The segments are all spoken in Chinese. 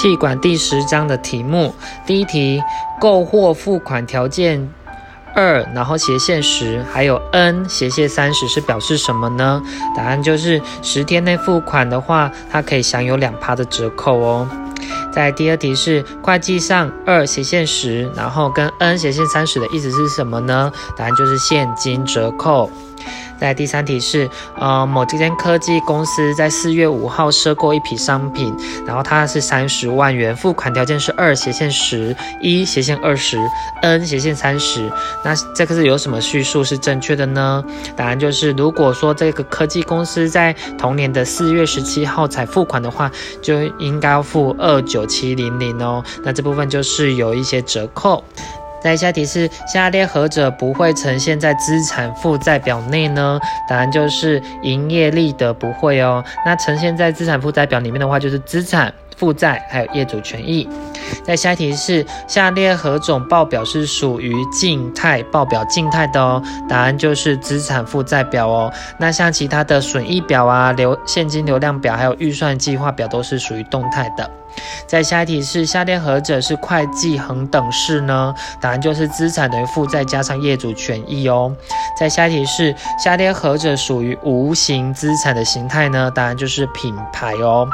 气管第十章的题目，第一题，购货付款条件二，然后斜线十，还有 n 斜线三十是表示什么呢？答案就是十天内付款的话，它可以享有两趴的折扣哦。在第二题是会计上二斜线十，然后跟 n 斜线三十的意思是什么呢？答案就是现金折扣。在第三题是，呃，某这间科技公司在四月五号赊购一批商品，然后它是三十万元，付款条件是二斜线十一斜线二十 n 斜线三十，那这个是有什么叙述是正确的呢？答案就是，如果说这个科技公司在同年的四月十七号才付款的话，就应该要付二九七零零哦，那这部分就是有一些折扣。在下题是下列何者不会呈现在资产负债表内呢？答案就是营业利得不会哦。那呈现在资产负债表里面的话，就是资产负债还有业主权益。在下题是下列何种报表是属于静态报表？静态的哦。答案就是资产负债表哦。那像其他的损益表啊、流现金流量表还有预算计划表都是属于动态的。在下一题是下列何者是会计恒等式呢？答案就是资产等于负债加上业主权益哦。在下一题是下列何者属于无形资产的形态呢？答案就是品牌哦。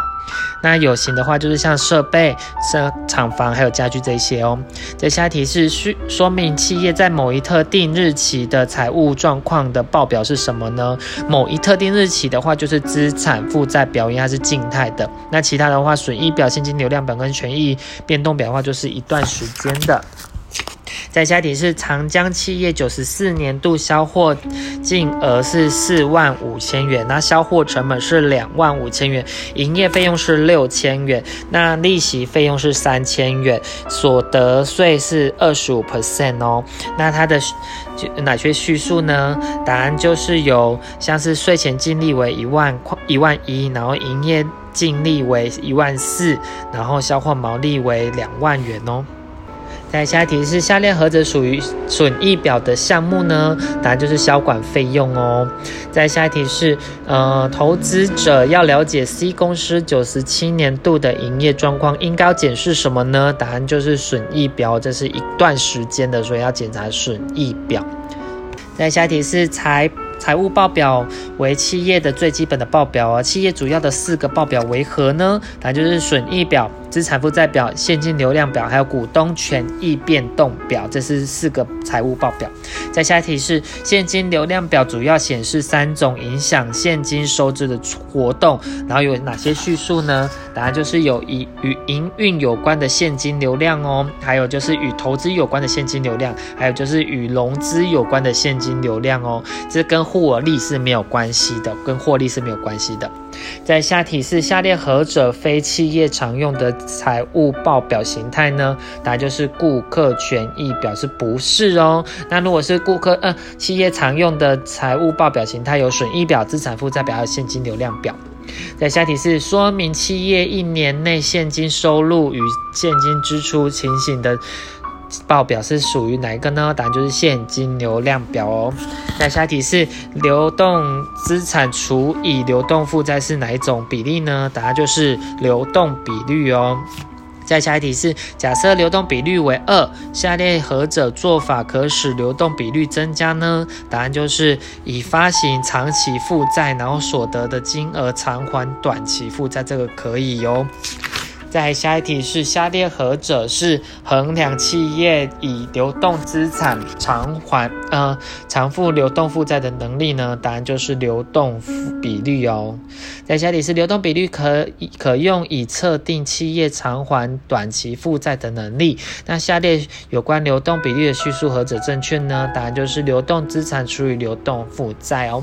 那有形的话就是像设备、设厂房还有家具这些哦。在下一题是说说明企业在某一特定日期的财务状况的报表是什么呢？某一特定日期的话就是资产负债表，因为它是静态的。那其他的话，损益表、现金流量表跟权益变动表的话，就是一段时间的。在下题是长江企业九十四年度销货净额是四万五千元，那销货成本是两万五千元，营业费用是六千元，那利息费用是三千元，所得税是二十五 percent 哦。那它的哪些叙述呢？答案就是有像是税前净利为一万块一万一，然后营业净利为一万四，然后销货毛利为两万元哦。在下一题是下列何者属于损益表的项目呢？答案就是销管费用哦。在下一题是，呃，投资者要了解 C 公司九十七年度的营业状况，应该要检视什么呢？答案就是损益表，这是一段时间的，所以要检查损益表。在下一题是财。财务报表为企业的最基本的报表啊，企业主要的四个报表为何呢？答案就是损益表、资产负债表、现金流量表，还有股东权益变动表，这是四个财务报表。在下一题是现金流量表主要显示三种影响现金收支的活动，然后有哪些叙述呢？答案就是有与与营运有关的现金流量哦，还有就是与投资有关的现金流量，还有就是与融资有关的现金流量哦，这跟获利是没有关系的，跟获利是没有关系的。在下题是下列何者非企业常用的财务报表形态呢？答案就是顾客权益表示不是哦。那如果是顾客呃企业常用的财务报表形态有损益表、资产负债表和现金流量表。在下题是说明企业一年内现金收入与现金支出情形的。报表是属于哪一个呢？答案就是现金流量表哦。那下一题是流动资产除以流动负债是哪一种比例呢？答案就是流动比率哦。再下一题是假设流动比率为二，下列何者做法可使流动比率增加呢？答案就是以发行长期负债，然后所得的金额偿还短期负债，这个可以哟。在下一题是下列何者是衡量企业以流动资产偿还呃偿付流动负债的能力呢？答案就是流动比率哦。在下一题是流动比率可可用以测定企业偿还短期负债的能力。那下列有关流动比率的叙述何者正确呢？答案就是流动资产除以流动负债哦。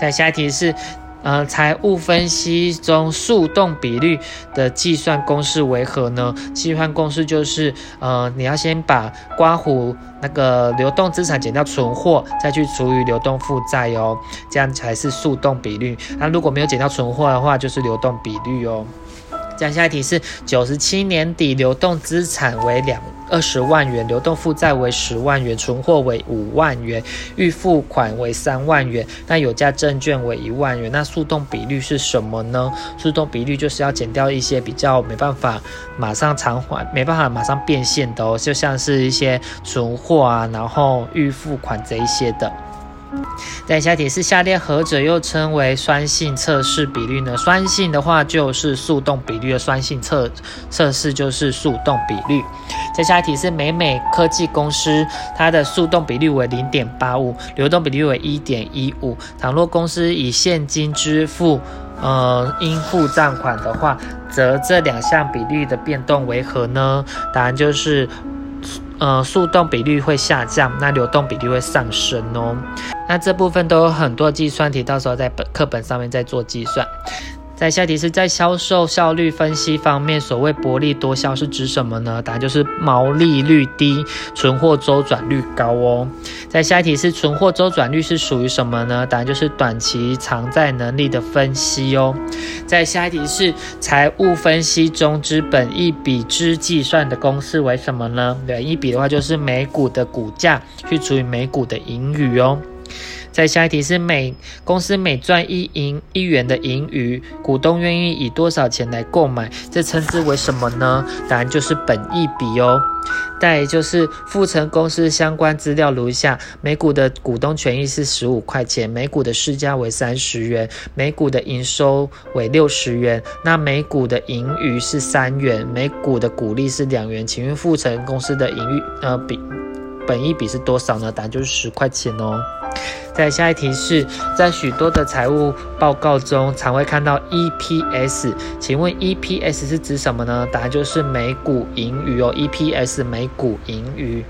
在下一题是。呃，财务分析中速动比率的计算公式为何呢？计算公式就是，呃，你要先把刮胡那个流动资产减掉存货，再去除以流动负债哦，这样才是速动比率。那如果没有减掉存货的话，就是流动比率哦。再下一题是九十七年底流动资产为两二十万元，流动负债为十万元，存货为五万元，预付款为三万元，那有价证券为一万元，那速动比率是什么呢？速动比率就是要减掉一些比较没办法马上偿还、没办法马上变现的哦，就像是一些存货啊，然后预付款这一些的。在下一题是下列何者又称为酸性测试比率呢？酸性的话就是速动比率的酸性测测试就是速动比率。在下一题是美美科技公司，它的速动比率为零点八五，流动比率为一点一五。倘若公司以现金支付，呃，应付账款的话，则这两项比率的变动为何呢？答案就是。呃，速动比率会下降，那流动比率会上升哦。那这部分都有很多计算题，到时候在本课本上面再做计算。在下题是在销售效率分析方面，所谓薄利多销是指什么呢？答案就是毛利率低，存货周转率高哦。在下一题是存货周转率是属于什么呢？答案就是短期偿债能力的分析哦。在下一题是财务分析中之本一比之计算的公式为什么呢？本益比的话就是每股的股价去除以每股的盈余哦。在下一题是每公司每赚一盈一元的盈余，股东愿意以多少钱来购买？这称之为什么呢？答案就是本益比哦。再就是富成公司相关资料如下：每股的股东权益是十五块钱，每股的市价为三十元，每股的营收为六十元，那每股的盈余是三元，每股的股利是两元。请问富成公司的盈余呃比本益比是多少呢？答案就是十块钱哦。在下一题是在许多的财务报告中，常会看到 EPS，请问 EPS 是指什么呢？答案就是每股盈余哦，EPS 每股盈余。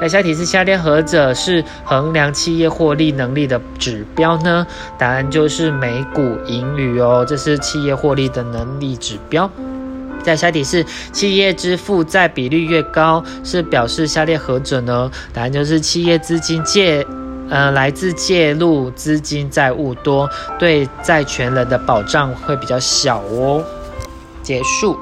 在下一题是下列何者是衡量企业获利能力的指标呢？答案就是每股盈余哦，这是企业获利的能力指标。在下一题是企业之负债比率越高，是表示下列何者呢？答案就是企业资金借。呃，来自介入资金债务多，对债权人的保障会比较小哦。结束。